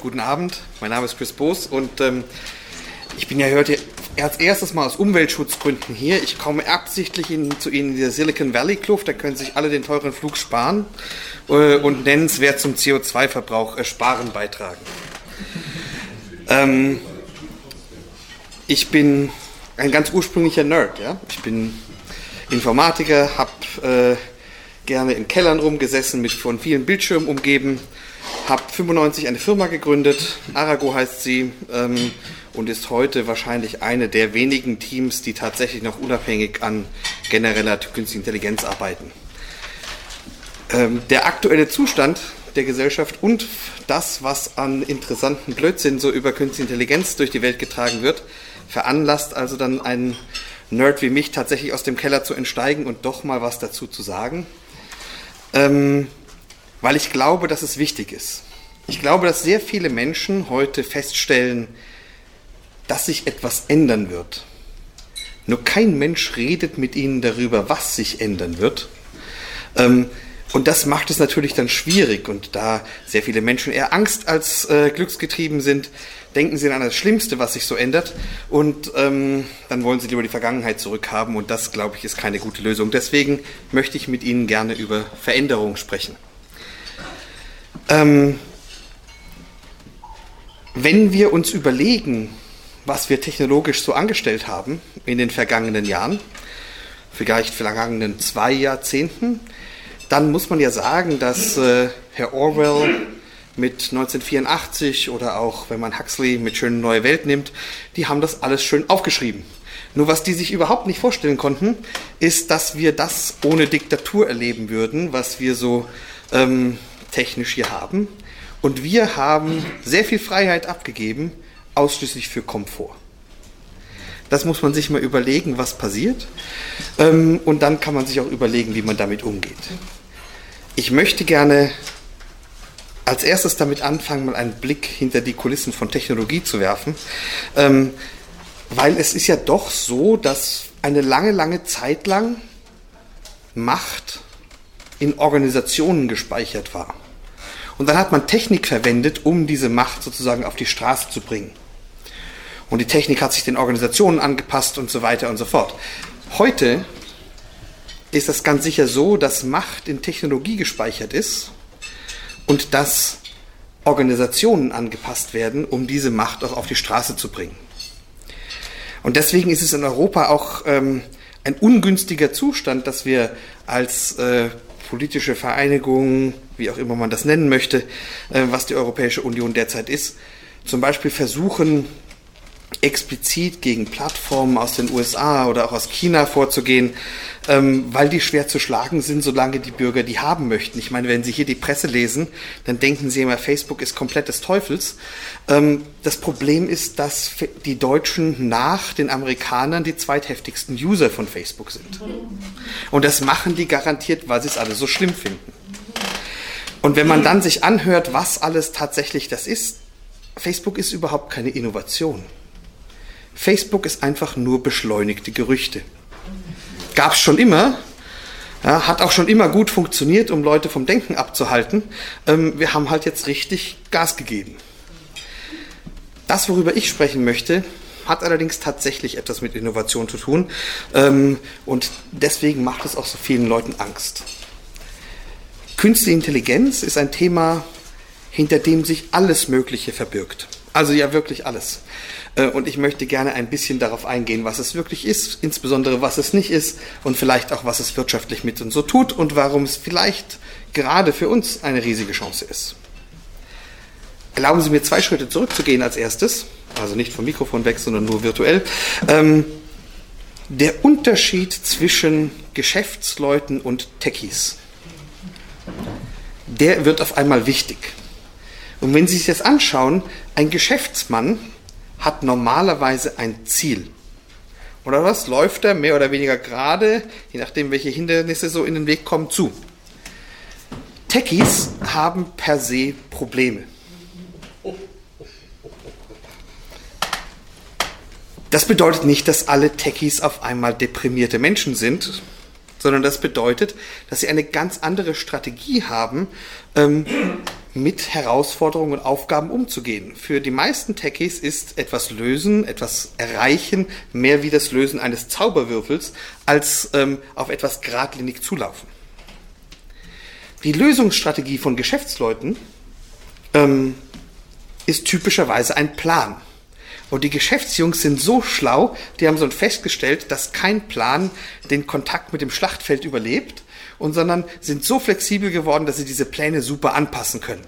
guten Abend. Mein Name ist Chris Boos und ähm, ich bin ja heute als erstes mal aus Umweltschutzgründen hier. Ich komme absichtlich in, zu Ihnen in der Silicon Valley Kluft, da können sich alle den teuren Flug sparen äh, und nennenswert zum CO2-Verbrauch äh, sparen beitragen. Ähm, ich bin ein ganz ursprünglicher Nerd, ja. Ich bin Informatiker, habe äh, gerne in Kellern rumgesessen, mit von vielen Bildschirmen umgeben, habe 95 eine Firma gegründet, Arago heißt sie, ähm, und ist heute wahrscheinlich eine der wenigen Teams, die tatsächlich noch unabhängig an genereller künstlicher Intelligenz arbeiten. Ähm, der aktuelle Zustand der Gesellschaft und das, was an interessanten Blödsinn so über künstliche Intelligenz durch die Welt getragen wird, veranlasst also dann einen Nerd wie mich tatsächlich aus dem Keller zu entsteigen und doch mal was dazu zu sagen ähm, weil ich glaube, dass es wichtig ist. Ich glaube, dass sehr viele Menschen heute feststellen, dass sich etwas ändern wird. Nur kein Mensch redet mit ihnen darüber, was sich ändern wird. Ähm, und das macht es natürlich dann schwierig. Und da sehr viele Menschen eher Angst als äh, glücksgetrieben sind, denken sie an das Schlimmste, was sich so ändert. Und ähm, dann wollen sie lieber die Vergangenheit zurückhaben. Und das, glaube ich, ist keine gute Lösung. Deswegen möchte ich mit Ihnen gerne über Veränderung sprechen. Ähm, wenn wir uns überlegen, was wir technologisch so angestellt haben in den vergangenen Jahren, vielleicht vergangenen zwei Jahrzehnten, dann muss man ja sagen, dass äh, Herr Orwell mit 1984 oder auch, wenn man Huxley mit Schöne Neue Welt nimmt, die haben das alles schön aufgeschrieben. Nur was die sich überhaupt nicht vorstellen konnten, ist, dass wir das ohne Diktatur erleben würden, was wir so ähm, technisch hier haben. Und wir haben sehr viel Freiheit abgegeben, ausschließlich für Komfort. Das muss man sich mal überlegen, was passiert. Ähm, und dann kann man sich auch überlegen, wie man damit umgeht. Ich möchte gerne als erstes damit anfangen, mal einen Blick hinter die Kulissen von Technologie zu werfen, ähm, weil es ist ja doch so, dass eine lange, lange Zeit lang Macht in Organisationen gespeichert war. Und dann hat man Technik verwendet, um diese Macht sozusagen auf die Straße zu bringen. Und die Technik hat sich den Organisationen angepasst und so weiter und so fort. Heute ist das ganz sicher so, dass Macht in Technologie gespeichert ist und dass Organisationen angepasst werden, um diese Macht auch auf die Straße zu bringen. Und deswegen ist es in Europa auch ähm, ein ungünstiger Zustand, dass wir als äh, politische Vereinigung, wie auch immer man das nennen möchte, äh, was die Europäische Union derzeit ist, zum Beispiel versuchen, explizit gegen Plattformen aus den USA oder auch aus China vorzugehen, ähm, weil die schwer zu schlagen sind, solange die Bürger die haben möchten. Ich meine, wenn Sie hier die Presse lesen, dann denken Sie immer, Facebook ist komplett des Teufels. Ähm, das Problem ist, dass die Deutschen nach den Amerikanern die zweitheftigsten User von Facebook sind. Und das machen die garantiert, weil sie es alle so schlimm finden. Und wenn man dann sich anhört, was alles tatsächlich das ist, Facebook ist überhaupt keine Innovation. Facebook ist einfach nur beschleunigte Gerüchte. Gab es schon immer, ja, hat auch schon immer gut funktioniert, um Leute vom Denken abzuhalten. Ähm, wir haben halt jetzt richtig Gas gegeben. Das, worüber ich sprechen möchte, hat allerdings tatsächlich etwas mit Innovation zu tun. Ähm, und deswegen macht es auch so vielen Leuten Angst. Künstliche Intelligenz ist ein Thema, hinter dem sich alles Mögliche verbirgt. Also ja, wirklich alles. Äh, und ich möchte gerne ein bisschen darauf eingehen, was es wirklich ist, insbesondere was es nicht ist und vielleicht auch, was es wirtschaftlich mit uns so tut und warum es vielleicht gerade für uns eine riesige Chance ist. Erlauben Sie mir zwei Schritte zurückzugehen als erstes, also nicht vom Mikrofon weg, sondern nur virtuell. Ähm, der Unterschied zwischen Geschäftsleuten und Techies, der wird auf einmal wichtig. Und wenn Sie sich das anschauen, ein Geschäftsmann hat normalerweise ein Ziel. Oder was? Läuft er mehr oder weniger gerade, je nachdem, welche Hindernisse so in den Weg kommen, zu. Techies haben per se Probleme. Das bedeutet nicht, dass alle Techies auf einmal deprimierte Menschen sind, sondern das bedeutet, dass sie eine ganz andere Strategie haben, ähm, mit Herausforderungen und Aufgaben umzugehen. Für die meisten Techies ist etwas lösen, etwas erreichen mehr wie das Lösen eines Zauberwürfels, als ähm, auf etwas geradlinig zulaufen. Die Lösungsstrategie von Geschäftsleuten ähm, ist typischerweise ein Plan. Und die Geschäftsjungs sind so schlau, die haben so festgestellt, dass kein Plan den Kontakt mit dem Schlachtfeld überlebt, und sondern sind so flexibel geworden, dass sie diese Pläne super anpassen können.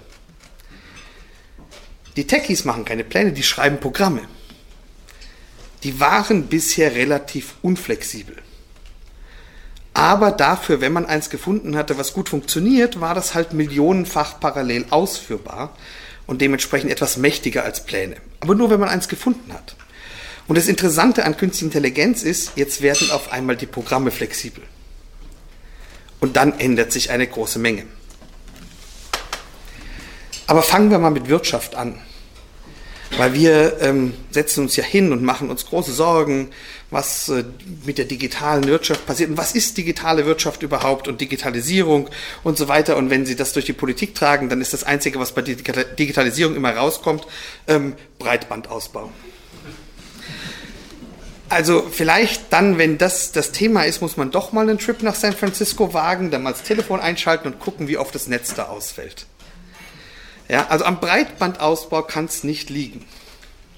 Die Techies machen keine Pläne, die schreiben Programme. Die waren bisher relativ unflexibel. Aber dafür, wenn man eins gefunden hatte, was gut funktioniert, war das halt millionenfach parallel ausführbar und dementsprechend etwas mächtiger als Pläne. Aber nur, wenn man eins gefunden hat. Und das Interessante an künstlicher Intelligenz ist, jetzt werden auf einmal die Programme flexibel. Und dann ändert sich eine große Menge. Aber fangen wir mal mit Wirtschaft an. Weil wir ähm, setzen uns ja hin und machen uns große Sorgen, was äh, mit der digitalen Wirtschaft passiert und was ist digitale Wirtschaft überhaupt und Digitalisierung und so weiter. Und wenn Sie das durch die Politik tragen, dann ist das Einzige, was bei Digitalisierung immer rauskommt, ähm, Breitbandausbau. Also vielleicht dann, wenn das das Thema ist, muss man doch mal einen Trip nach San Francisco wagen, dann mal das Telefon einschalten und gucken, wie oft das Netz da ausfällt. Ja, also am Breitbandausbau kann es nicht liegen.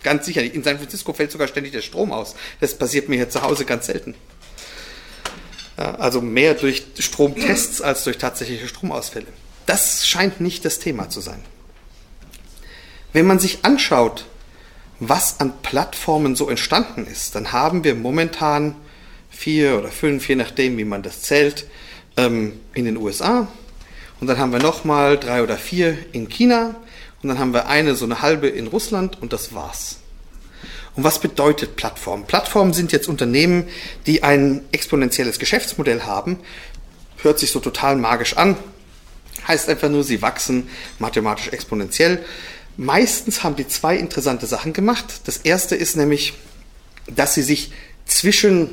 Ganz sicher nicht. In San Francisco fällt sogar ständig der Strom aus. Das passiert mir hier zu Hause ganz selten. Ja, also mehr durch Stromtests als durch tatsächliche Stromausfälle. Das scheint nicht das Thema zu sein. Wenn man sich anschaut, was an Plattformen so entstanden ist, dann haben wir momentan vier oder fünf, je nachdem, wie man das zählt, ähm, in den USA, und dann haben wir nochmal drei oder vier in China. Und dann haben wir eine, so eine halbe in Russland und das war's. Und was bedeutet Plattform? Plattformen sind jetzt Unternehmen, die ein exponentielles Geschäftsmodell haben. Hört sich so total magisch an. Heißt einfach nur, sie wachsen mathematisch exponentiell. Meistens haben die zwei interessante Sachen gemacht. Das erste ist nämlich, dass sie sich zwischen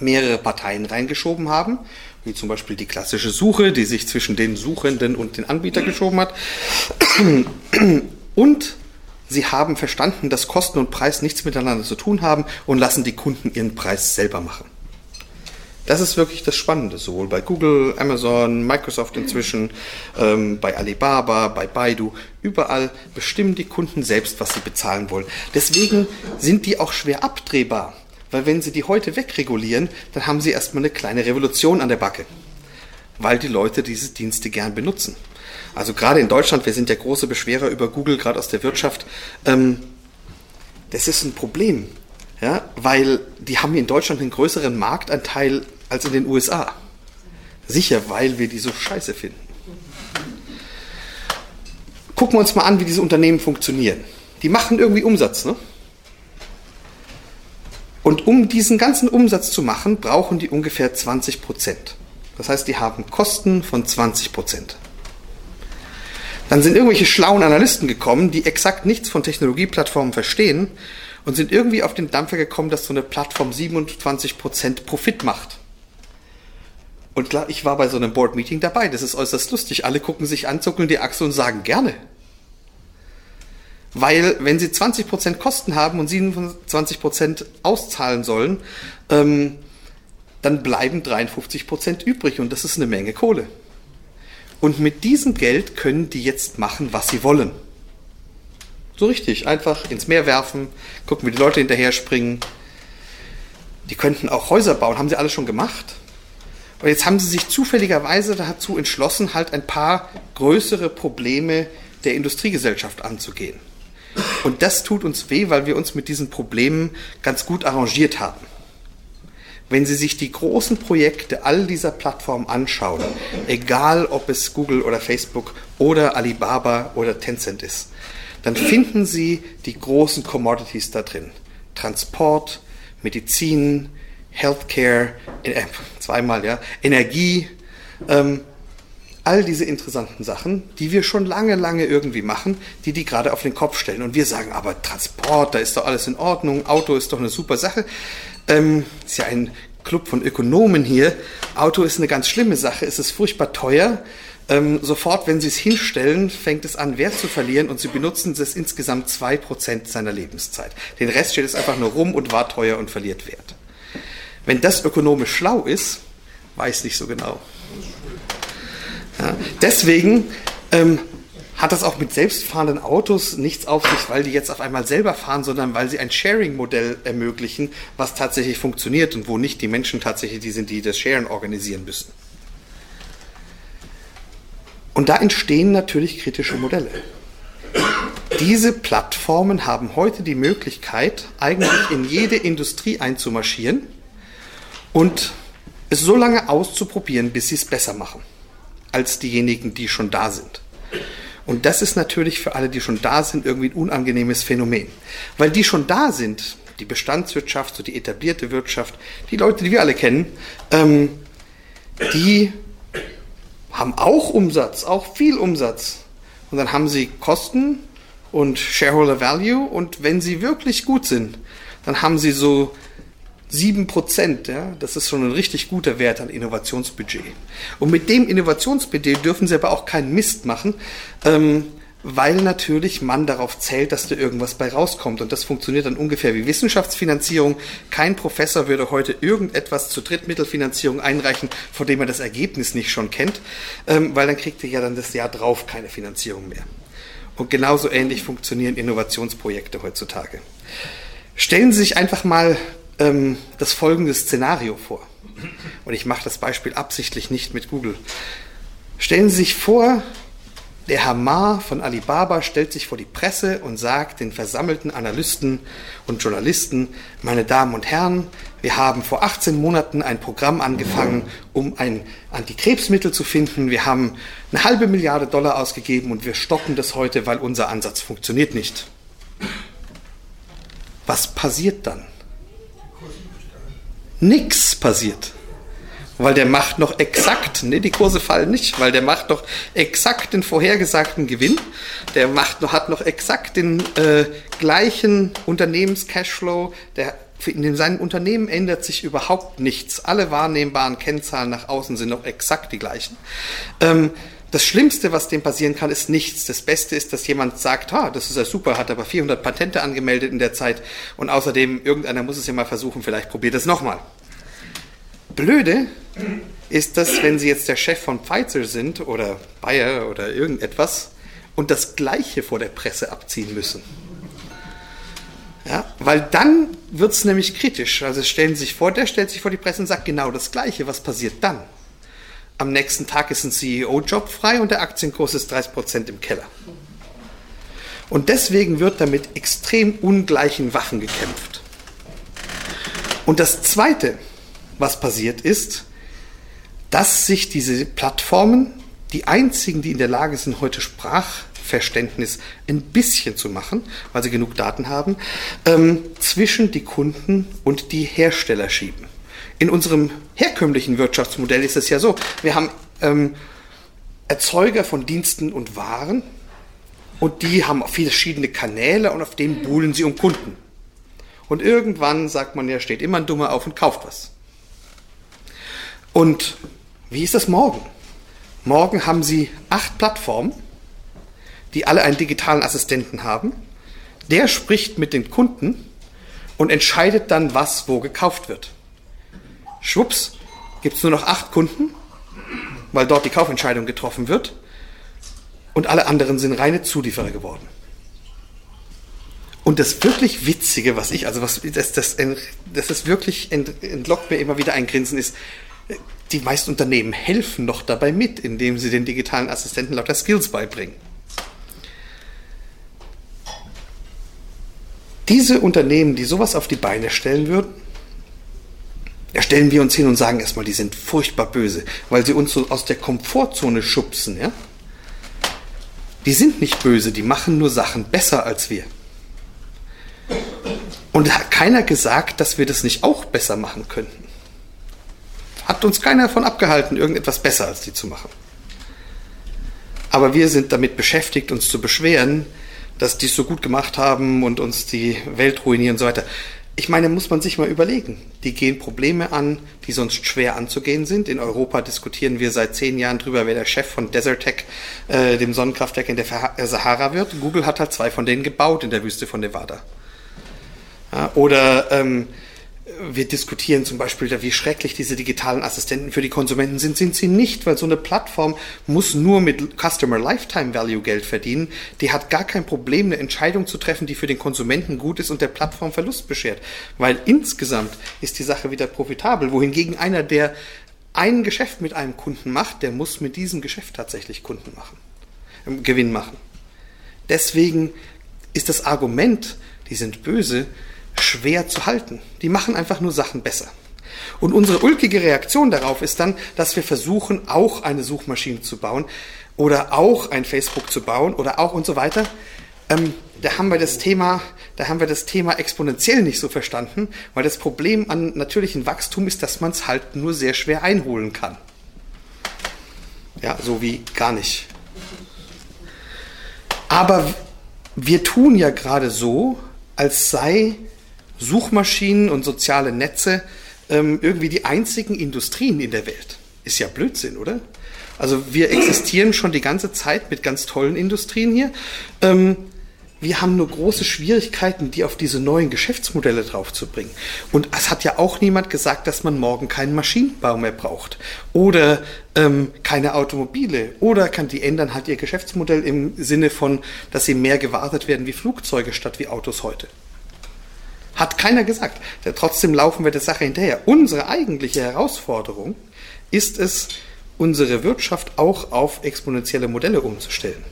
mehrere Parteien reingeschoben haben wie zum Beispiel die klassische Suche, die sich zwischen den Suchenden und den Anbieter geschoben hat. Und sie haben verstanden, dass Kosten und Preis nichts miteinander zu tun haben und lassen die Kunden ihren Preis selber machen. Das ist wirklich das Spannende, sowohl bei Google, Amazon, Microsoft inzwischen, ähm, bei Alibaba, bei Baidu, überall bestimmen die Kunden selbst, was sie bezahlen wollen. Deswegen sind die auch schwer abdrehbar. Weil wenn Sie die heute wegregulieren, dann haben Sie erstmal eine kleine Revolution an der Backe. Weil die Leute diese Dienste gern benutzen. Also gerade in Deutschland, wir sind ja große Beschwerer über Google, gerade aus der Wirtschaft. Ähm, das ist ein Problem. Ja, weil die haben in Deutschland einen größeren Marktanteil als in den USA. Sicher, weil wir die so scheiße finden. Gucken wir uns mal an, wie diese Unternehmen funktionieren. Die machen irgendwie Umsatz, ne? Und um diesen ganzen Umsatz zu machen, brauchen die ungefähr 20 Prozent. Das heißt, die haben Kosten von 20 Prozent. Dann sind irgendwelche schlauen Analysten gekommen, die exakt nichts von Technologieplattformen verstehen und sind irgendwie auf den Dampfer gekommen, dass so eine Plattform 27 Prozent Profit macht. Und klar, ich war bei so einem Board-Meeting dabei. Das ist äußerst lustig. Alle gucken sich an, zuckeln die Achse und sagen gerne. Weil wenn sie 20% Kosten haben und 27% auszahlen sollen, ähm, dann bleiben 53% übrig und das ist eine Menge Kohle. Und mit diesem Geld können die jetzt machen, was sie wollen. So richtig, einfach ins Meer werfen, gucken, wie die Leute hinterher springen. Die könnten auch Häuser bauen, haben sie alles schon gemacht. Und jetzt haben sie sich zufälligerweise dazu entschlossen, halt ein paar größere Probleme der Industriegesellschaft anzugehen. Und das tut uns weh, weil wir uns mit diesen Problemen ganz gut arrangiert haben. Wenn Sie sich die großen Projekte all dieser Plattformen anschauen, egal ob es Google oder Facebook oder Alibaba oder Tencent ist, dann finden Sie die großen Commodities da drin. Transport, Medizin, Healthcare, äh, zweimal, ja, Energie, ähm, all diese interessanten Sachen, die wir schon lange, lange irgendwie machen, die die gerade auf den Kopf stellen. Und wir sagen, aber Transport, da ist doch alles in Ordnung, Auto ist doch eine super Sache. Ähm, ist ja ein Club von Ökonomen hier. Auto ist eine ganz schlimme Sache, es ist furchtbar teuer. Ähm, sofort, wenn sie es hinstellen, fängt es an, Wert zu verlieren und sie benutzen es insgesamt 2% seiner Lebenszeit. Den Rest steht es einfach nur rum und war teuer und verliert Wert. Wenn das ökonomisch schlau ist, weiß nicht so genau. Ja, deswegen ähm, hat das auch mit selbstfahrenden Autos nichts auf sich, weil die jetzt auf einmal selber fahren, sondern weil sie ein Sharing-Modell ermöglichen, was tatsächlich funktioniert und wo nicht die Menschen tatsächlich die sind, die das Sharen organisieren müssen. Und da entstehen natürlich kritische Modelle. Diese Plattformen haben heute die Möglichkeit, eigentlich in jede Industrie einzumarschieren und es so lange auszuprobieren, bis sie es besser machen, als diejenigen, die schon da sind. Und das ist natürlich für alle, die schon da sind, irgendwie ein unangenehmes Phänomen. Weil die schon da sind, die Bestandswirtschaft, so die etablierte Wirtschaft, die Leute, die wir alle kennen, ähm, die haben auch Umsatz, auch viel Umsatz. Und dann haben sie Kosten und Shareholder Value. Und wenn sie wirklich gut sind, dann haben sie so 7%, ja, das ist schon ein richtig guter Wert an Innovationsbudget. Und mit dem Innovationsbudget dürfen sie aber auch keinen Mist machen, ähm, weil natürlich man darauf zählt, dass da irgendwas bei rauskommt. Und das funktioniert dann ungefähr wie Wissenschaftsfinanzierung. Kein Professor würde heute irgendetwas zur Drittmittelfinanzierung einreichen, von dem er das Ergebnis nicht schon kennt, ähm, weil dann kriegt er ja dann das Jahr drauf keine Finanzierung mehr. Und genauso ähnlich funktionieren Innovationsprojekte heutzutage. Stellen Sie sich einfach mal ähm, das folgende Szenario vor. Und ich mache das Beispiel absichtlich nicht mit Google. Stellen Sie sich vor, der Herr Ma von Alibaba stellt sich vor die Presse und sagt den versammelten Analysten und Journalisten, meine Damen und Herren, wir haben vor 18 Monaten ein Programm angefangen, um ein Antikrebsmittel zu finden. Wir haben eine halbe Milliarde Dollar ausgegeben und wir stoppen das heute, weil unser Ansatz funktioniert nicht. Was passiert dann? Nix passiert weil der macht noch exakt, ne, die Kurse fallen nicht, weil der macht noch exakt den vorhergesagten Gewinn, der macht noch, hat noch exakt den äh, gleichen Unternehmens-Cashflow, der in seinem Unternehmen ändert sich überhaupt nichts. Alle wahrnehmbaren Kennzahlen nach außen sind noch exakt die gleichen. Ähm, das Schlimmste, was dem passieren kann, ist nichts. Das Beste ist, dass jemand sagt, ha, das ist ja super, hat aber 400 Patente angemeldet in der Zeit und außerdem irgendeiner muss es ja mal versuchen, vielleicht probiert es nochmal. Blöde ist das, wenn Sie jetzt der Chef von Pfizer sind oder Bayer oder irgendetwas und das Gleiche vor der Presse abziehen müssen. Ja, weil dann wird es nämlich kritisch. Also stellen Sie sich vor, der stellt sich vor die Presse und sagt genau das Gleiche. Was passiert dann? Am nächsten Tag ist ein CEO-Job frei und der Aktienkurs ist 30% im Keller. Und deswegen wird da mit extrem ungleichen Waffen gekämpft. Und das Zweite, was passiert ist, dass sich diese Plattformen, die einzigen, die in der Lage sind, heute Sprachverständnis ein bisschen zu machen, weil sie genug Daten haben, ähm, zwischen die Kunden und die Hersteller schieben. In unserem herkömmlichen Wirtschaftsmodell ist es ja so, wir haben ähm, Erzeuger von Diensten und Waren und die haben verschiedene Kanäle und auf denen buhlen sie um Kunden. Und irgendwann sagt man ja, steht immer ein Dummer auf und kauft was. Und wie ist das morgen? Morgen haben Sie acht Plattformen, die alle einen digitalen Assistenten haben. Der spricht mit den Kunden und entscheidet dann, was wo gekauft wird. Schwupps, gibt es nur noch acht Kunden, weil dort die Kaufentscheidung getroffen wird. Und alle anderen sind reine Zulieferer geworden. Und das wirklich Witzige, was ich, also was, das, das, das ist wirklich, entlockt mir immer wieder ein Grinsen, ist, die meisten Unternehmen helfen noch dabei mit, indem sie den digitalen Assistenten lauter Skills beibringen. Diese Unternehmen, die sowas auf die Beine stellen würden, stellen wir uns hin und sagen erstmal, die sind furchtbar böse, weil sie uns so aus der Komfortzone schubsen. Ja? Die sind nicht böse, die machen nur Sachen besser als wir. Und hat keiner gesagt, dass wir das nicht auch besser machen könnten hat uns keiner davon abgehalten, irgendetwas besser als die zu machen. Aber wir sind damit beschäftigt, uns zu beschweren, dass die es so gut gemacht haben und uns die Welt ruinieren und so weiter. Ich meine, muss man sich mal überlegen. Die gehen Probleme an, die sonst schwer anzugehen sind. In Europa diskutieren wir seit zehn Jahren drüber, wer der Chef von Desertec, äh, dem Sonnenkraftwerk in der äh, Sahara wird. Google hat halt zwei von denen gebaut in der Wüste von Nevada. Ja, oder ähm, wir diskutieren zum Beispiel, wie schrecklich diese digitalen Assistenten für die Konsumenten sind, sind sie nicht, weil so eine Plattform muss nur mit Customer Lifetime Value Geld verdienen. Die hat gar kein Problem, eine Entscheidung zu treffen, die für den Konsumenten gut ist und der Plattform Verlust beschert. Weil insgesamt ist die Sache wieder profitabel, wohingegen einer, der ein Geschäft mit einem Kunden macht, der muss mit diesem Geschäft tatsächlich Kunden machen, äh, Gewinn machen. Deswegen ist das Argument, die sind böse, schwer zu halten. Die machen einfach nur Sachen besser. Und unsere ulkige Reaktion darauf ist dann, dass wir versuchen, auch eine Suchmaschine zu bauen oder auch ein Facebook zu bauen oder auch und so weiter. Ähm, da haben wir das Thema, da haben wir das Thema exponentiell nicht so verstanden, weil das Problem an natürlichem Wachstum ist, dass man es halt nur sehr schwer einholen kann. Ja, so wie gar nicht. Aber wir tun ja gerade so, als sei Suchmaschinen und soziale Netze ähm, irgendwie die einzigen Industrien in der Welt. Ist ja Blödsinn, oder? Also wir existieren schon die ganze Zeit mit ganz tollen Industrien hier. Ähm, wir haben nur große Schwierigkeiten, die auf diese neuen Geschäftsmodelle draufzubringen. Und es hat ja auch niemand gesagt, dass man morgen keinen Maschinenbau mehr braucht oder ähm, keine Automobile oder kann die ändern halt ihr Geschäftsmodell im Sinne von, dass sie mehr gewartet werden wie Flugzeuge statt wie Autos heute. Hat keiner gesagt. Trotzdem laufen wir der Sache hinterher. Unsere eigentliche Herausforderung ist es, unsere Wirtschaft auch auf exponentielle Modelle umzustellen.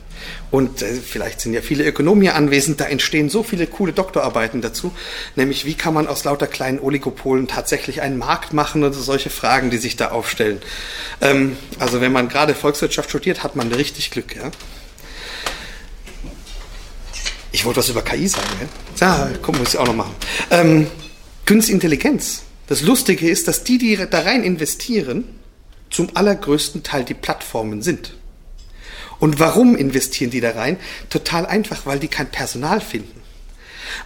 Und äh, vielleicht sind ja viele Ökonomen hier anwesend, da entstehen so viele coole Doktorarbeiten dazu, nämlich wie kann man aus lauter kleinen Oligopolen tatsächlich einen Markt machen und solche Fragen, die sich da aufstellen. Ähm, also wenn man gerade Volkswirtschaft studiert, hat man richtig Glück. Ja? Ich wollte was über KI sagen, ne? Ja, komm, muss ich auch noch machen. Ähm, Künstliche Intelligenz. Das Lustige ist, dass die, die da rein investieren, zum allergrößten Teil die Plattformen sind. Und warum investieren die da rein? Total einfach, weil die kein Personal finden.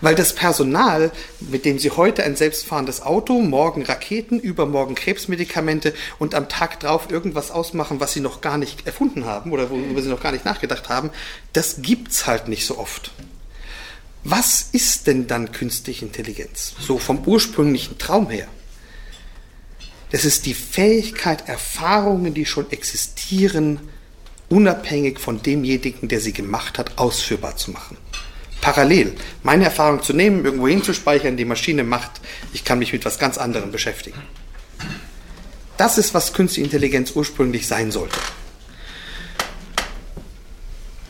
Weil das Personal, mit dem sie heute ein selbstfahrendes Auto, morgen Raketen, übermorgen Krebsmedikamente und am Tag drauf irgendwas ausmachen, was sie noch gar nicht erfunden haben oder worüber sie noch gar nicht nachgedacht haben, das gibt's halt nicht so oft. Was ist denn dann künstliche Intelligenz? So vom ursprünglichen Traum her. Das ist die Fähigkeit, Erfahrungen, die schon existieren, unabhängig von demjenigen, der sie gemacht hat, ausführbar zu machen. Parallel meine Erfahrung zu nehmen, irgendwo hinzuspeichern, die Maschine macht, ich kann mich mit was ganz anderem beschäftigen. Das ist, was künstliche Intelligenz ursprünglich sein sollte.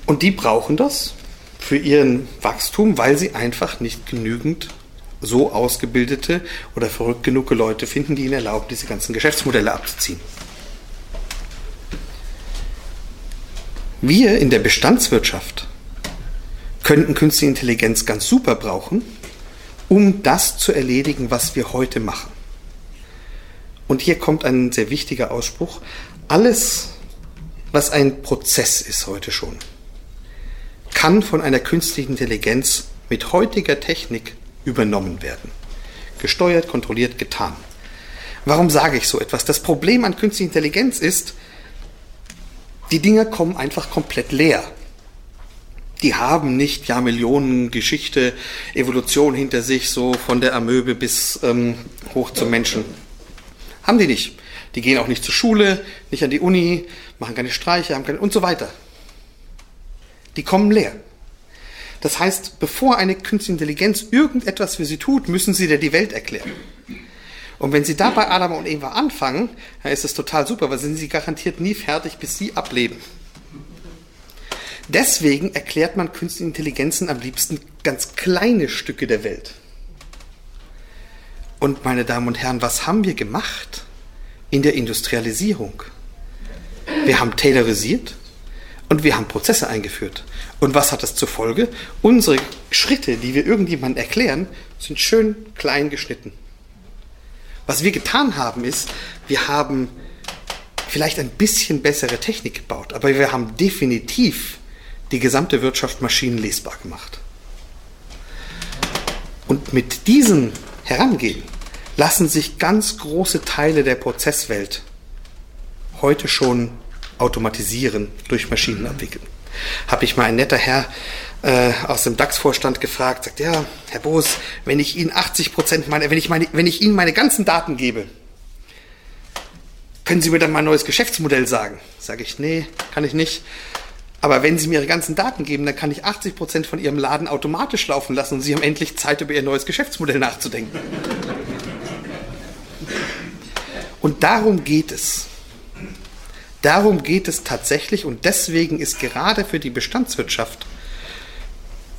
Und die brauchen das, für ihren Wachstum, weil sie einfach nicht genügend so ausgebildete oder verrückt genug Leute finden, die ihnen erlauben, diese ganzen Geschäftsmodelle abzuziehen. Wir in der Bestandswirtschaft könnten künstliche Intelligenz ganz super brauchen, um das zu erledigen, was wir heute machen. Und hier kommt ein sehr wichtiger Ausspruch. Alles, was ein Prozess ist heute schon, kann von einer künstlichen Intelligenz mit heutiger Technik übernommen werden. Gesteuert, kontrolliert, getan. Warum sage ich so etwas? Das Problem an künstlicher Intelligenz ist, die Dinger kommen einfach komplett leer. Die haben nicht Jahrmillionen Geschichte, Evolution hinter sich, so von der Amöbe bis ähm, hoch zum Menschen. Haben die nicht. Die gehen auch nicht zur Schule, nicht an die Uni, machen keine Streiche, haben keine und so weiter die kommen leer. Das heißt, bevor eine künstliche Intelligenz irgendetwas für sie tut, müssen sie dir die Welt erklären. Und wenn sie da bei Adam und Eva anfangen, dann ist das total super, weil sind sie garantiert nie fertig, bis sie ableben. Deswegen erklärt man künstliche Intelligenzen am liebsten ganz kleine Stücke der Welt. Und meine Damen und Herren, was haben wir gemacht in der Industrialisierung? Wir haben tailorisiert, und wir haben Prozesse eingeführt. Und was hat das zur Folge? Unsere Schritte, die wir irgendjemandem erklären, sind schön klein geschnitten. Was wir getan haben, ist, wir haben vielleicht ein bisschen bessere Technik gebaut, aber wir haben definitiv die gesamte Wirtschaft maschinenlesbar gemacht. Und mit diesen herangehen, lassen sich ganz große Teile der Prozesswelt heute schon automatisieren, durch Maschinen abwickeln. Habe ich mal ein netter Herr äh, aus dem DAX-Vorstand gefragt, sagt, ja, Herr Boos, wenn ich Ihnen 80 Prozent meine, wenn ich meine, wenn ich Ihnen meine ganzen Daten gebe, können Sie mir dann mal ein neues Geschäftsmodell sagen? Sage ich, nee, kann ich nicht. Aber wenn Sie mir Ihre ganzen Daten geben, dann kann ich 80 Prozent von Ihrem Laden automatisch laufen lassen und Sie haben endlich Zeit, über Ihr neues Geschäftsmodell nachzudenken. Und darum geht es. Darum geht es tatsächlich und deswegen ist gerade für die Bestandswirtschaft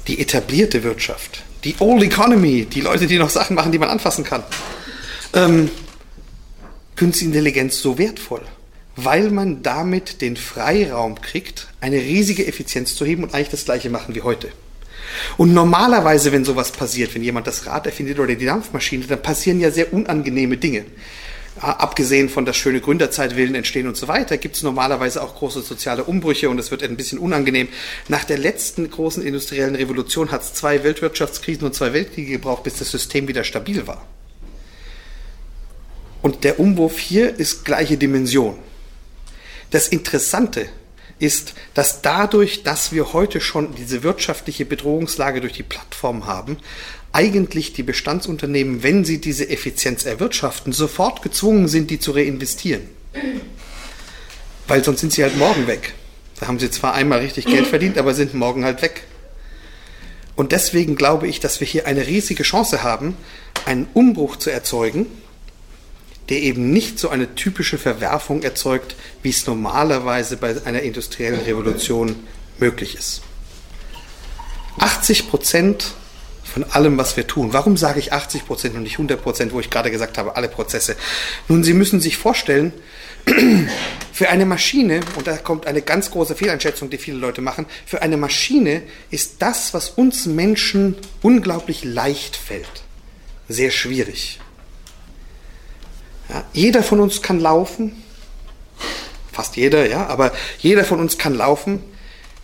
die etablierte Wirtschaft, die Old Economy, die Leute, die noch Sachen machen, die man anfassen kann, ähm, Künstliche Intelligenz so wertvoll, weil man damit den Freiraum kriegt, eine riesige Effizienz zu heben und eigentlich das gleiche machen wie heute. Und normalerweise, wenn sowas passiert, wenn jemand das Rad erfindet oder die Dampfmaschine, dann passieren ja sehr unangenehme Dinge abgesehen von das schöne Gründerzeitwillen entstehen und so weiter, gibt es normalerweise auch große soziale Umbrüche und es wird ein bisschen unangenehm. Nach der letzten großen industriellen Revolution hat es zwei Weltwirtschaftskrisen und zwei Weltkriege gebraucht, bis das System wieder stabil war. Und der Umwurf hier ist gleiche Dimension. Das Interessante ist, dass dadurch, dass wir heute schon diese wirtschaftliche Bedrohungslage durch die Plattform haben, eigentlich die Bestandsunternehmen, wenn sie diese Effizienz erwirtschaften, sofort gezwungen sind, die zu reinvestieren. Weil sonst sind sie halt morgen weg. Da haben sie zwar einmal richtig Geld verdient, aber sind morgen halt weg. Und deswegen glaube ich, dass wir hier eine riesige Chance haben, einen Umbruch zu erzeugen, der eben nicht so eine typische Verwerfung erzeugt, wie es normalerweise bei einer industriellen Revolution möglich ist. 80 Prozent von allem, was wir tun. Warum sage ich 80 Prozent und nicht 100 Prozent, wo ich gerade gesagt habe, alle Prozesse? Nun, Sie müssen sich vorstellen, für eine Maschine, und da kommt eine ganz große Fehleinschätzung, die viele Leute machen, für eine Maschine ist das, was uns Menschen unglaublich leicht fällt, sehr schwierig. Ja, jeder von uns kann laufen, fast jeder, ja, aber jeder von uns kann laufen.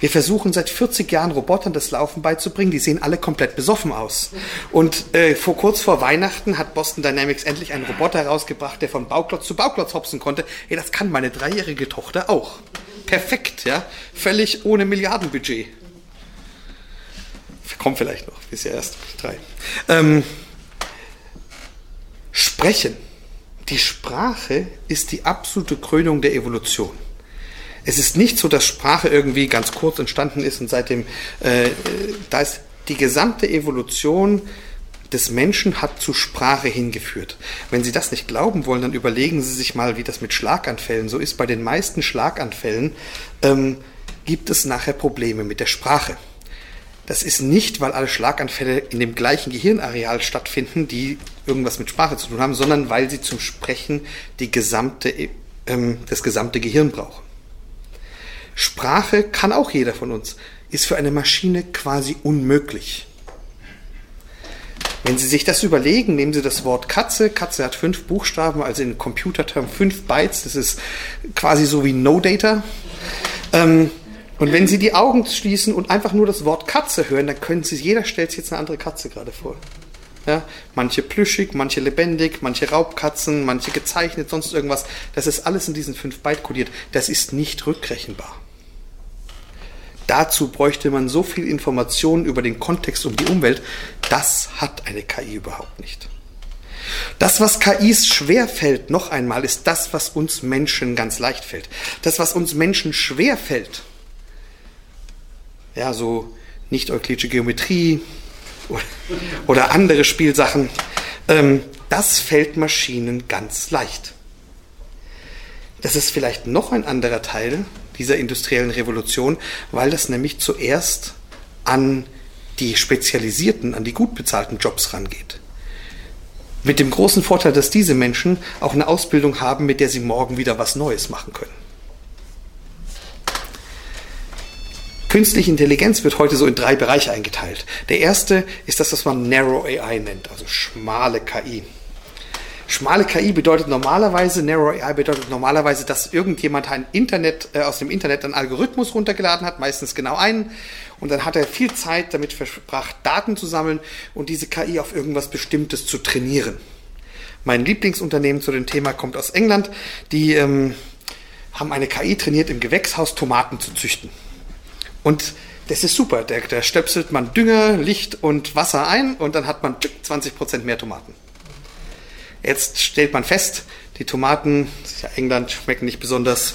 Wir versuchen seit 40 Jahren Robotern das Laufen beizubringen. Die sehen alle komplett besoffen aus. Und äh, vor kurz vor Weihnachten hat Boston Dynamics endlich einen Roboter rausgebracht, der von Bauklotz zu Bauklotz hopsen konnte. Ey, das kann meine dreijährige Tochter auch. Perfekt, ja. Völlig ohne Milliardenbudget. Kommt vielleicht noch, ist ja erst drei. Ähm, sprechen. Die Sprache ist die absolute Krönung der Evolution. Es ist nicht so, dass Sprache irgendwie ganz kurz entstanden ist und seitdem, äh, da ist die gesamte Evolution des Menschen hat zu Sprache hingeführt. Wenn Sie das nicht glauben wollen, dann überlegen Sie sich mal, wie das mit Schlaganfällen so ist. Bei den meisten Schlaganfällen ähm, gibt es nachher Probleme mit der Sprache. Das ist nicht, weil alle Schlaganfälle in dem gleichen Gehirnareal stattfinden, die irgendwas mit Sprache zu tun haben, sondern weil sie zum Sprechen die gesamte, ähm, das gesamte Gehirn brauchen. Sprache kann auch jeder von uns, ist für eine Maschine quasi unmöglich. Wenn Sie sich das überlegen, nehmen Sie das Wort Katze. Katze hat fünf Buchstaben, also in Computerterm fünf Bytes. Das ist quasi so wie No Data. Ähm, und wenn Sie die Augen schließen und einfach nur das Wort Katze hören, dann können Sie, jeder stellt sich jetzt eine andere Katze gerade vor. Ja, manche plüschig, manche lebendig, manche Raubkatzen, manche gezeichnet, sonst irgendwas. Das ist alles in diesen fünf Byte kodiert. Das ist nicht rückrechenbar. Dazu bräuchte man so viel Informationen über den Kontext und die Umwelt. Das hat eine KI überhaupt nicht. Das, was KIs schwer fällt, noch einmal, ist das, was uns Menschen ganz leicht fällt. Das, was uns Menschen schwer fällt, ja, so nicht-euklidische Geometrie oder, andere Spielsachen, ähm, das fällt Maschinen ganz leicht. Das ist vielleicht noch ein anderer Teil dieser industriellen Revolution, weil das nämlich zuerst an die spezialisierten, an die gut bezahlten Jobs rangeht. Mit dem großen Vorteil, dass diese Menschen auch eine Ausbildung haben, mit der sie morgen wieder was Neues machen können. Künstliche Intelligenz wird heute so in drei Bereiche eingeteilt. Der erste ist das, was man Narrow AI nennt, also schmale KI. Schmale KI bedeutet normalerweise, Narrow AI bedeutet normalerweise, dass irgendjemand ein Internet, äh, aus dem Internet einen Algorithmus runtergeladen hat, meistens genau einen, Und dann hat er viel Zeit damit verbracht, Daten zu sammeln und diese KI auf irgendwas Bestimmtes zu trainieren. Mein Lieblingsunternehmen zu dem Thema kommt aus England. Die ähm, haben eine KI trainiert, im Gewächshaus Tomaten zu züchten. Und das ist super. Da, da stöpselt man Dünger, Licht und Wasser ein und dann hat man 20 Prozent mehr Tomaten. Jetzt stellt man fest, die Tomaten, ja England, schmecken nicht besonders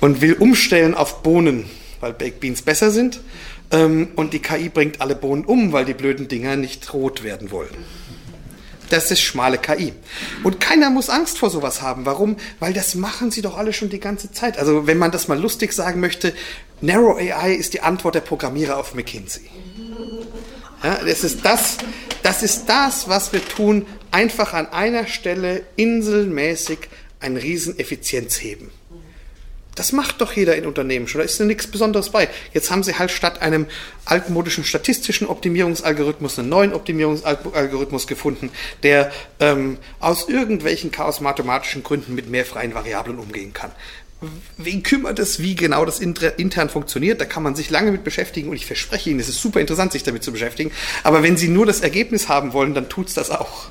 und will umstellen auf Bohnen, weil Baked Beans besser sind. Ähm, und die KI bringt alle Bohnen um, weil die blöden Dinger nicht rot werden wollen. Das ist schmale KI. Und keiner muss Angst vor sowas haben. Warum? Weil das machen sie doch alle schon die ganze Zeit. Also wenn man das mal lustig sagen möchte, Narrow AI ist die Antwort der Programmierer auf McKinsey. Ja, das, ist das, das ist das, was wir tun, einfach an einer Stelle inselmäßig einen riesen Effizienz heben. Das macht doch jeder in Unternehmen schon. Da ist ja nichts Besonderes bei. Jetzt haben sie halt statt einem altmodischen statistischen Optimierungsalgorithmus einen neuen Optimierungsalgorithmus gefunden, der ähm, aus irgendwelchen chaos-mathematischen Gründen mit mehr freien Variablen umgehen kann. Wen kümmert es, wie genau das intern funktioniert? Da kann man sich lange mit beschäftigen und ich verspreche Ihnen, es ist super interessant, sich damit zu beschäftigen. Aber wenn Sie nur das Ergebnis haben wollen, dann tut's das auch.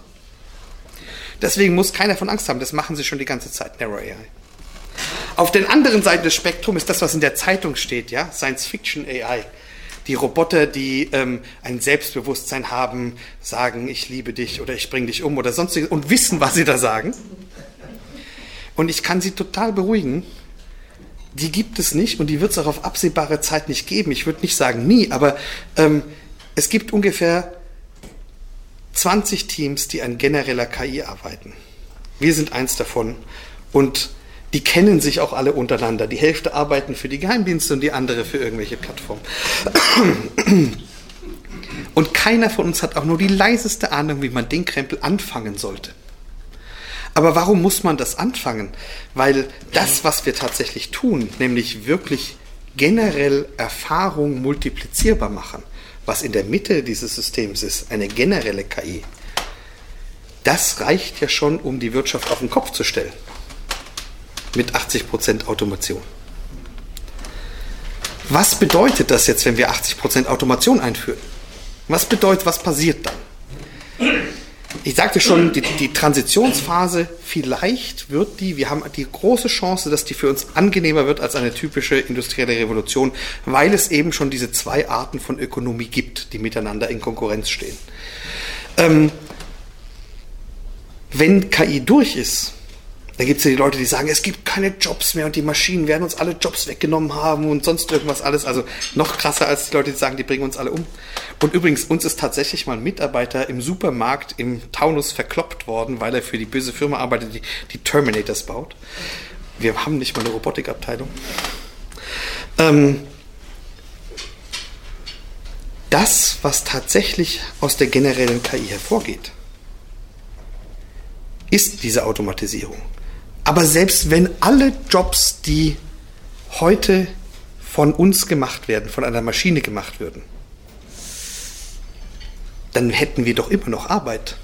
Deswegen muss keiner von Angst haben. Das machen Sie schon die ganze Zeit, Narrow AI. Auf den anderen Seiten des Spektrums ist das, was in der Zeitung steht, ja, Science Fiction AI. Die Roboter, die ähm, ein Selbstbewusstsein haben, sagen, ich liebe dich oder ich bringe dich um oder sonstiges und wissen, was sie da sagen. Und ich kann sie total beruhigen. Die gibt es nicht und die wird es auch auf absehbare Zeit nicht geben. Ich würde nicht sagen nie, aber ähm, es gibt ungefähr 20 Teams, die an genereller KI arbeiten. Wir sind eins davon. Und die kennen sich auch alle untereinander. Die Hälfte arbeiten für die Geheimdienste und die andere für irgendwelche Plattformen. Und keiner von uns hat auch nur die leiseste Ahnung, wie man den Krempel anfangen sollte. Aber warum muss man das anfangen? Weil das, was wir tatsächlich tun, nämlich wirklich generell Erfahrung multiplizierbar machen, was in der Mitte dieses Systems ist, eine generelle KI, das reicht ja schon, um die Wirtschaft auf den Kopf zu stellen mit 80% Automation. Was bedeutet das jetzt, wenn wir 80% Automation einführen? Was bedeutet, was passiert dann? Ich sagte schon, die, die, Transitionsphase, vielleicht wird die, wir haben die große Chance, dass die für uns angenehmer wird als eine typische industrielle Revolution, weil es eben schon diese zwei Arten von Ökonomie gibt, die miteinander in Konkurrenz stehen. Ähm, wenn KI durch ist, dann gibt es ja die Leute, die sagen, es gibt keine Jobs mehr und die Maschinen werden uns alle Jobs weggenommen haben und sonst irgendwas alles. Also noch krasser als die Leute, die sagen, die bringen uns alle um. Und übrigens, uns ist tatsächlich mal ein Mitarbeiter im Supermarkt im Taunus verkloppt worden, weil er für die böse Firma arbeitet, die, die Terminators baut. Wir haben nicht mal eine Robotikabteilung. Ähm, das, was tatsächlich aus der generellen KI hervorgeht, ist diese Automatisierung. Aber selbst wenn alle Jobs, die heute von uns gemacht werden, von einer Maschine gemacht würden, dann hätten wir doch immer noch Arbeit.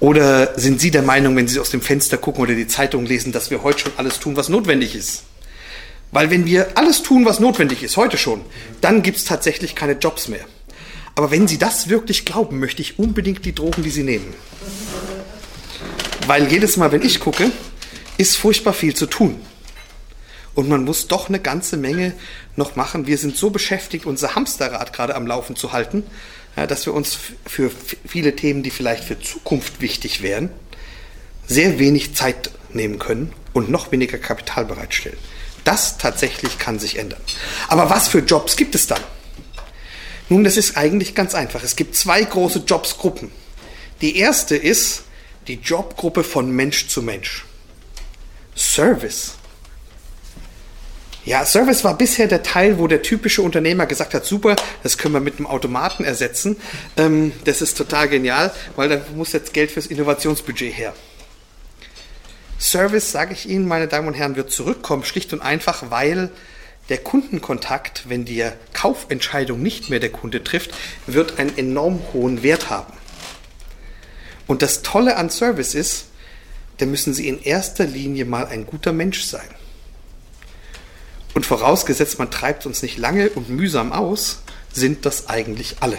Oder sind Sie der Meinung, wenn Sie aus dem Fenster gucken oder die Zeitung lesen, dass wir heute schon alles tun, was notwendig ist? Weil wenn wir alles tun, was notwendig ist, heute schon, dann gibt es tatsächlich keine Jobs mehr. Aber wenn Sie das wirklich glauben, möchte ich unbedingt die Drogen, die Sie nehmen. Weil jedes Mal, wenn ich gucke, ist furchtbar viel zu tun. Und man muss doch eine ganze Menge noch machen. Wir sind so beschäftigt, unser Hamsterrad gerade am Laufen zu halten, dass wir uns für viele Themen, die vielleicht für Zukunft wichtig wären, sehr wenig Zeit nehmen können und noch weniger Kapital bereitstellen. Das tatsächlich kann sich ändern. Aber was für Jobs gibt es dann? Nun, das ist eigentlich ganz einfach. Es gibt zwei große Jobsgruppen. Die erste ist die Jobgruppe von Mensch zu Mensch. Service. Ja, Service war bisher der Teil, wo der typische Unternehmer gesagt hat, super, das können wir mit einem Automaten ersetzen. Ähm, das ist total genial, weil da muss jetzt Geld fürs Innovationsbudget her. Service, sage ich Ihnen, meine Damen und Herren, wird zurückkommen, schlicht und einfach, weil der Kundenkontakt, wenn die Kaufentscheidung nicht mehr der Kunde trifft, wird einen enorm hohen Wert haben. Und das Tolle an Service ist, da müssen Sie in erster Linie mal ein guter Mensch sein. und vorausgesetzt, man treibt uns nicht lange und mühsam aus, sind das eigentlich alle.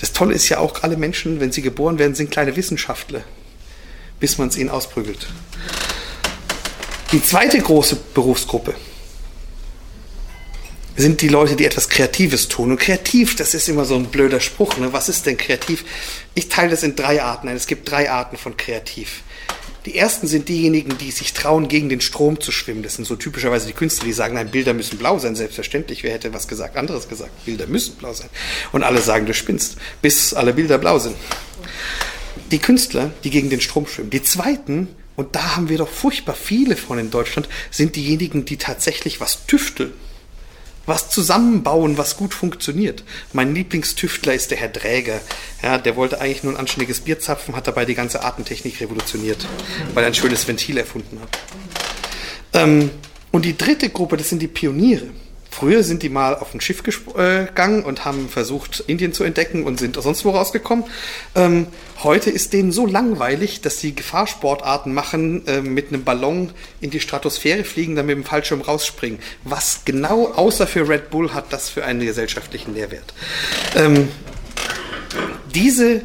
Das Tolle ist ja auch, alle Menschen, wenn sie geboren werden, sind kleine Wissenschaftler, bis man es ihnen ausprügelt. Die zweite große Berufsgruppe sind die Leute, die etwas Kreatives tun. Und kreativ, das ist immer so ein blöder Spruch. Ne? Was ist denn kreativ? Ich teile das in drei Arten ein. Es gibt drei Arten von kreativ. Die ersten sind diejenigen, die sich trauen, gegen den Strom zu schwimmen. Das sind so typischerweise die Künstler, die sagen, nein, Bilder müssen blau sein. Selbstverständlich, wer hätte was gesagt, anderes gesagt. Bilder müssen blau sein. Und alle sagen, du spinnst, bis alle Bilder blau sind. Die Künstler, die gegen den Strom schwimmen. Die zweiten, und da haben wir doch furchtbar viele von in Deutschland, sind diejenigen, die tatsächlich was tüfteln was zusammenbauen, was gut funktioniert. Mein Lieblingstüftler ist der Herr Dräger. Ja, der wollte eigentlich nur ein anständiges Bier zapfen, hat dabei die ganze Atemtechnik revolutioniert, weil er ein schönes Ventil erfunden hat. Ähm, und die dritte Gruppe, das sind die Pioniere. Früher sind die mal auf ein Schiff äh, gegangen und haben versucht, Indien zu entdecken und sind sonst wo rausgekommen. Ähm, heute ist denen so langweilig, dass sie Gefahrsportarten machen, äh, mit einem Ballon in die Stratosphäre fliegen, dann mit dem Fallschirm rausspringen. Was genau außer für Red Bull hat das für einen gesellschaftlichen Nährwert? Ähm, diese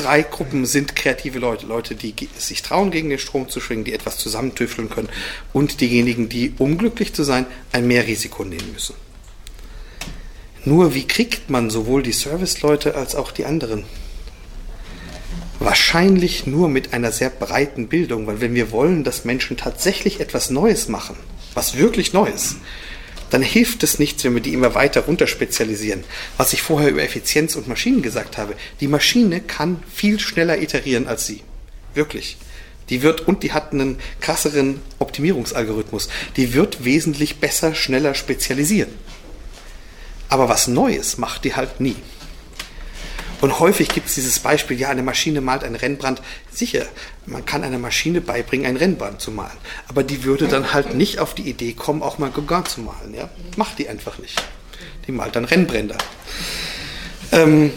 drei Gruppen sind kreative Leute. Leute, die sich trauen, gegen den Strom zu schwingen, die etwas zusammentüfteln können und diejenigen, die, um glücklich zu sein, ein Mehrrisiko nehmen müssen. Nur wie kriegt man sowohl die Serviceleute als auch die anderen? Wahrscheinlich nur mit einer sehr breiten Bildung, weil wenn wir wollen, dass Menschen tatsächlich etwas Neues machen, was wirklich Neues, dann hilft es nichts, wenn wir die immer weiter runterspezialisieren. Was ich vorher über Effizienz und Maschinen gesagt habe, die Maschine kann viel schneller iterieren als Sie. Wirklich. Die wird, und die hat einen krasseren Optimierungsalgorithmus. Die wird wesentlich besser, schneller spezialisieren. Aber was Neues macht die halt nie. Und häufig gibt es dieses Beispiel, ja, eine Maschine malt ein Rennbrand. Sicher, man kann einer Maschine beibringen, ein Rennbrand zu malen. Aber die würde dann halt nicht auf die Idee kommen, auch mal Gauguin zu malen. Ja? Macht die einfach nicht. Die malt dann Rennbränder. Ähm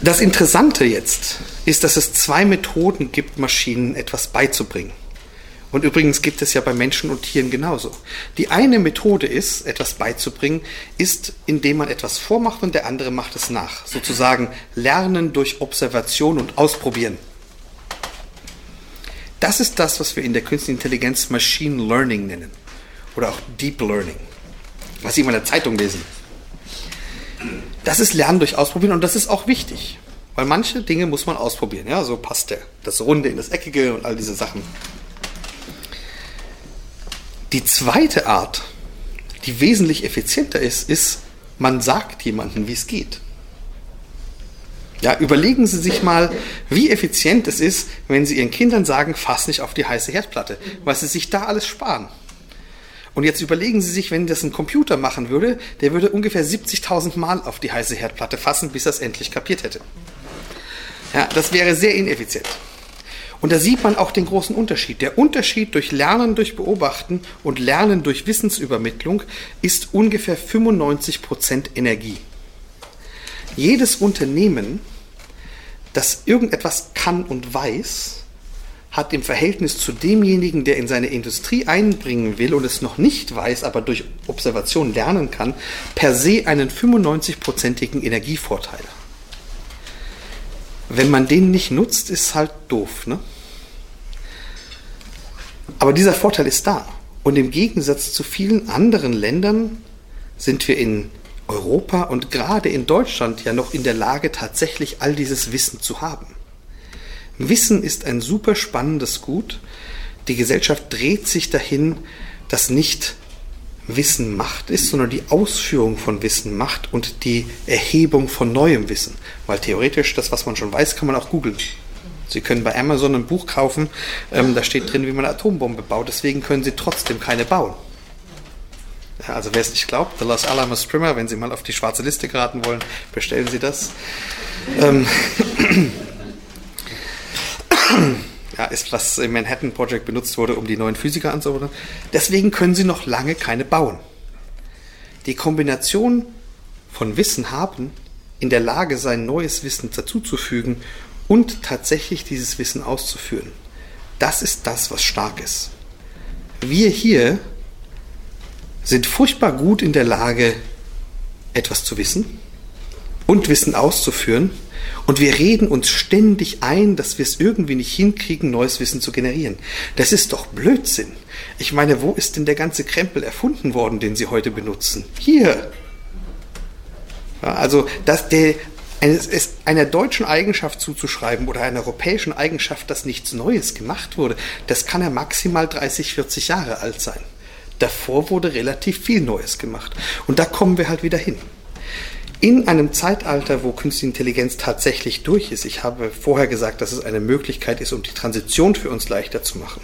das Interessante jetzt ist, dass es zwei Methoden gibt, Maschinen etwas beizubringen. Und übrigens gibt es ja bei Menschen und Tieren genauso. Die eine Methode ist, etwas beizubringen, ist, indem man etwas vormacht und der andere macht es nach. Sozusagen Lernen durch Observation und Ausprobieren. Das ist das, was wir in der künstlichen Intelligenz Machine Learning nennen. Oder auch Deep Learning. Was Sie immer in der Zeitung lesen. Das ist Lernen durch Ausprobieren und das ist auch wichtig. Weil manche Dinge muss man ausprobieren. Ja, so passt der, das Runde in das Eckige und all diese Sachen. Die zweite Art, die wesentlich effizienter ist, ist, man sagt jemandem, wie es geht. Ja, überlegen Sie sich mal, wie effizient es ist, wenn Sie Ihren Kindern sagen, fass nicht auf die heiße Herdplatte, weil Sie sich da alles sparen. Und jetzt überlegen Sie sich, wenn das ein Computer machen würde, der würde ungefähr 70.000 Mal auf die heiße Herdplatte fassen, bis er es endlich kapiert hätte. Ja, das wäre sehr ineffizient. Und da sieht man auch den großen Unterschied. Der Unterschied durch Lernen durch Beobachten und Lernen durch Wissensübermittlung ist ungefähr 95 Prozent Energie. Jedes Unternehmen, das irgendetwas kann und weiß, hat im Verhältnis zu demjenigen, der in seine Industrie einbringen will und es noch nicht weiß, aber durch Observation lernen kann, per se einen 95-prozentigen Energievorteil wenn man den nicht nutzt, ist halt doof. Ne? Aber dieser Vorteil ist da. Und im Gegensatz zu vielen anderen Ländern sind wir in Europa und gerade in Deutschland ja noch in der Lage, tatsächlich all dieses Wissen zu haben. Wissen ist ein super spannendes Gut. Die Gesellschaft dreht sich dahin, dass nicht Wissen Macht ist, sondern die Ausführung von Wissen Macht und die Erhebung von neuem Wissen. Weil theoretisch, das, was man schon weiß, kann man auch googeln. Sie können bei Amazon ein Buch kaufen, ähm, da steht drin, wie man eine Atombombe baut. Deswegen können Sie trotzdem keine bauen. Ja, also wer es nicht glaubt, The Los Alamos Primer, wenn Sie mal auf die schwarze Liste geraten wollen, bestellen Sie das. Ähm ja, ist, was im Manhattan Project benutzt wurde, um die neuen Physiker anzuordnen. Deswegen können sie noch lange keine bauen. Die Kombination von Wissen haben, in der Lage sein, neues Wissen dazuzufügen und tatsächlich dieses Wissen auszuführen, Das ist das, was stark ist. Wir hier sind furchtbar gut in der Lage, etwas zu wissen und Wissen auszuführen. Und wir reden uns ständig ein, dass wir es irgendwie nicht hinkriegen, neues Wissen zu generieren. Das ist doch Blödsinn. Ich meine, wo ist denn der ganze Krempel erfunden worden, den Sie heute benutzen? Hier. Ja, also, dass der, es einer deutschen Eigenschaft zuzuschreiben oder einer europäischen Eigenschaft, dass nichts Neues gemacht wurde, das kann ja maximal 30, 40 Jahre alt sein. Davor wurde relativ viel Neues gemacht. Und da kommen wir halt wieder hin. In einem Zeitalter, wo Künstliche Intelligenz tatsächlich durch ist, ich habe vorher gesagt, dass es eine Möglichkeit ist, um die Transition für uns leichter zu machen,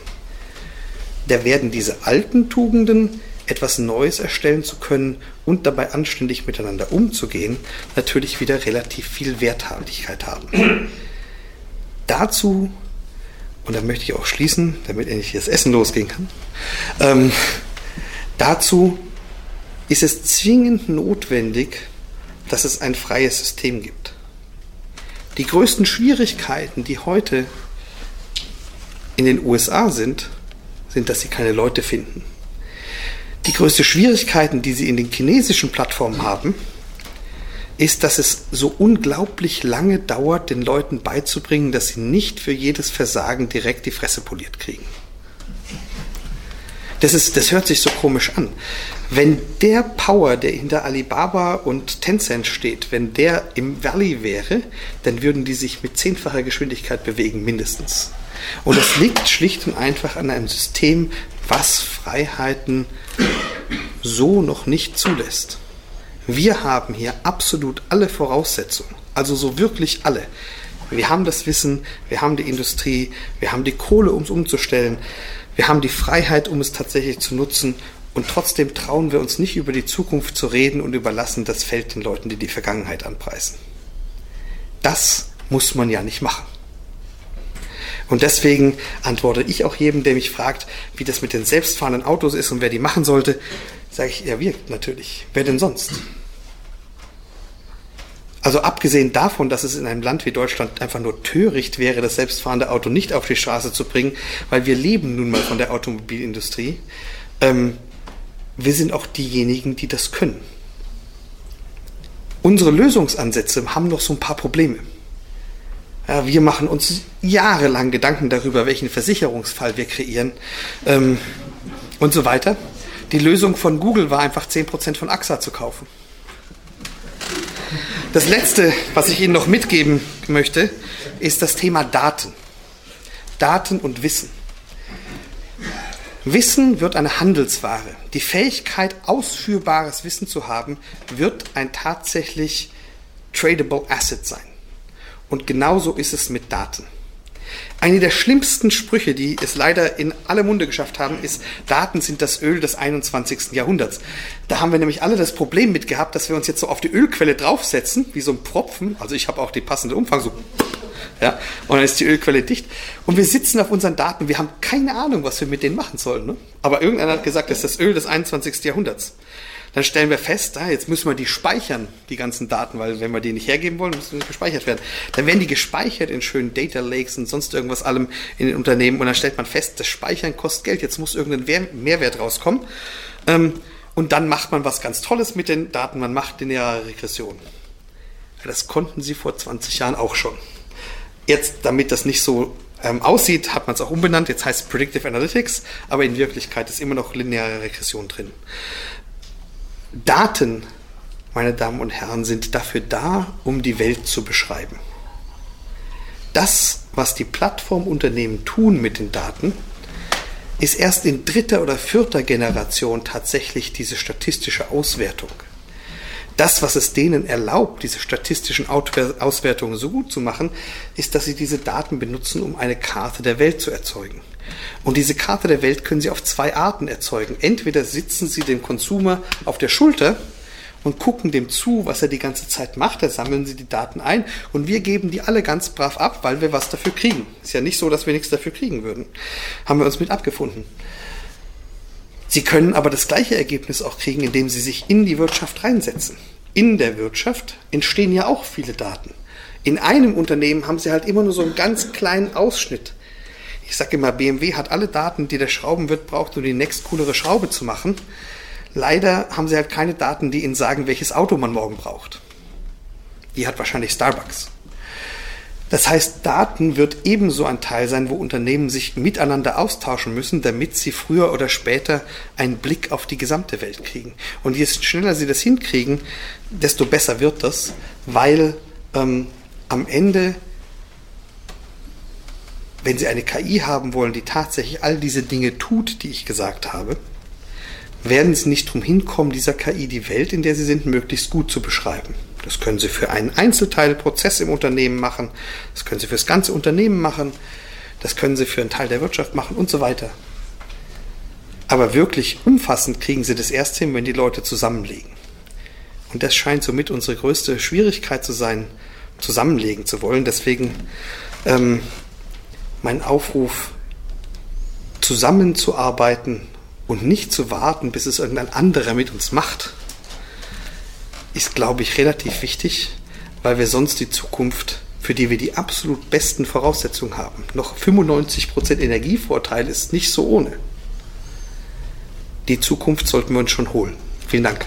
da werden diese alten Tugenden, etwas Neues erstellen zu können und dabei anständig miteinander umzugehen, natürlich wieder relativ viel Werthaltigkeit haben. Dazu, und da möchte ich auch schließen, damit endlich das Essen losgehen kann, ähm, Dazu ist es zwingend notwendig, dass es ein freies System gibt. Die größten Schwierigkeiten, die heute in den USA sind, sind, dass sie keine Leute finden. Die größte Schwierigkeiten, die sie in den chinesischen Plattformen haben, ist, dass es so unglaublich lange dauert, den Leuten beizubringen, dass sie nicht für jedes Versagen direkt die Fresse poliert kriegen. Das, ist, das hört sich so komisch an. Wenn der Power, der hinter Alibaba und Tencent steht, wenn der im Valley wäre, dann würden die sich mit zehnfacher Geschwindigkeit bewegen, mindestens. Und das liegt schlicht und einfach an einem System, was Freiheiten so noch nicht zulässt. Wir haben hier absolut alle Voraussetzungen, also so wirklich alle. Wir haben das Wissen, wir haben die Industrie, wir haben die Kohle, um es umzustellen. Wir haben die Freiheit, um es tatsächlich zu nutzen. Und trotzdem trauen wir uns nicht über die Zukunft zu reden und überlassen das Feld den Leuten, die die Vergangenheit anpreisen. Das muss man ja nicht machen. Und deswegen antworte ich auch jedem, der mich fragt, wie das mit den selbstfahrenden Autos ist und wer die machen sollte, sage ich, ja, wir natürlich. Wer denn sonst? Also abgesehen davon, dass es in einem Land wie Deutschland einfach nur töricht wäre, das selbstfahrende Auto nicht auf die Straße zu bringen, weil wir leben nun mal von der Automobilindustrie, ähm, wir sind auch diejenigen, die das können. Unsere Lösungsansätze haben noch so ein paar Probleme. Ja, wir machen uns jahrelang Gedanken darüber, welchen Versicherungsfall wir kreieren ähm, und so weiter. Die Lösung von Google war einfach 10% von AXA zu kaufen. Das Letzte, was ich Ihnen noch mitgeben möchte, ist das Thema Daten. Daten und Wissen. Wissen wird eine Handelsware. Die Fähigkeit, ausführbares Wissen zu haben, wird ein tatsächlich tradable Asset sein. Und genauso ist es mit Daten. Eine der schlimmsten Sprüche, die es leider in alle Munde geschafft haben, ist, Daten sind das Öl des 21. Jahrhunderts. Da haben wir nämlich alle das Problem mit gehabt, dass wir uns jetzt so auf die Ölquelle draufsetzen, wie so ein Propfen. Also ich habe auch die passende Umfang, so ja, und dann ist die Ölquelle dicht. Und wir sitzen auf unseren Daten, wir haben keine Ahnung, was wir mit denen machen sollen. Ne? Aber irgendeiner hat gesagt, das ist das Öl des 21. Jahrhunderts dann stellen wir fest, ah, jetzt müssen wir die speichern, die ganzen Daten, weil wenn wir die nicht hergeben wollen, müssen die gespeichert werden. Dann werden die gespeichert in schönen Data Lakes und sonst irgendwas allem in den Unternehmen und dann stellt man fest, das Speichern kostet Geld, jetzt muss irgendein Mehrwert rauskommen. Ähm, und dann macht man was ganz Tolles mit den Daten, man macht lineare Regression. Das konnten sie vor 20 Jahren auch schon. Jetzt, damit das nicht so ähm, aussieht, hat man es auch umbenannt. Jetzt heißt es Predictive Analytics, aber in Wirklichkeit ist immer noch lineare Regression drin. Daten, meine Damen und Herren, sind dafür da, um die Welt zu beschreiben. Das, was die Plattformunternehmen tun mit den Daten, ist erst in dritter oder vierter Generation tatsächlich diese statistische Auswertung. Das, was es denen erlaubt, diese statistischen Auswertungen so gut zu machen, ist, dass sie diese Daten benutzen, um eine Karte der Welt zu erzeugen. Und diese Karte der Welt können Sie auf zwei Arten erzeugen. Entweder sitzen Sie dem Konsumer auf der Schulter und gucken dem zu, was er die ganze Zeit macht. Da sammeln Sie die Daten ein und wir geben die alle ganz brav ab, weil wir was dafür kriegen. Ist ja nicht so, dass wir nichts dafür kriegen würden. Haben wir uns mit abgefunden. Sie können aber das gleiche Ergebnis auch kriegen, indem Sie sich in die Wirtschaft reinsetzen. In der Wirtschaft entstehen ja auch viele Daten. In einem Unternehmen haben Sie halt immer nur so einen ganz kleinen Ausschnitt Ich sage immer, BMW hat alle Daten, die der Schraubenwirt braucht, um die nächst coolere Schraube zu machen. Leider haben sie halt keine Daten, die ihnen sagen, welches Auto man morgen braucht. Die hat wahrscheinlich Starbucks. Das heißt, Daten wird ebenso ein Teil sein, wo Unternehmen sich miteinander austauschen müssen, damit sie früher oder später einen Blick auf die gesamte Welt kriegen. Und je schneller sie das hinkriegen, desto besser wird das, weil ähm, am Ende, wenn sie eine KI haben wollen, die tatsächlich all diese Dinge tut, die ich gesagt habe, werden sie nicht drum hinkommen, dieser KI die Welt, in der sie sind, möglichst gut zu beschreiben. Das können Sie für einen Einzelteilprozess im Unternehmen machen, das können Sie für das ganze Unternehmen machen, das können Sie für einen Teil der Wirtschaft machen und so weiter. Aber wirklich umfassend kriegen Sie das erst hin, wenn die Leute zusammenlegen. Und das scheint somit unsere größte Schwierigkeit zu sein, zusammenlegen zu wollen. Deswegen ähm, mein Aufruf, zusammenzuarbeiten und nicht zu warten, bis es irgendein anderer mit uns macht ist, glaube ich, relativ wichtig, weil wir sonst die Zukunft, für die wir die absolut besten Voraussetzungen haben, noch 95% Energievorteil ist nicht so ohne. Die Zukunft sollten wir uns schon holen. Vielen Dank.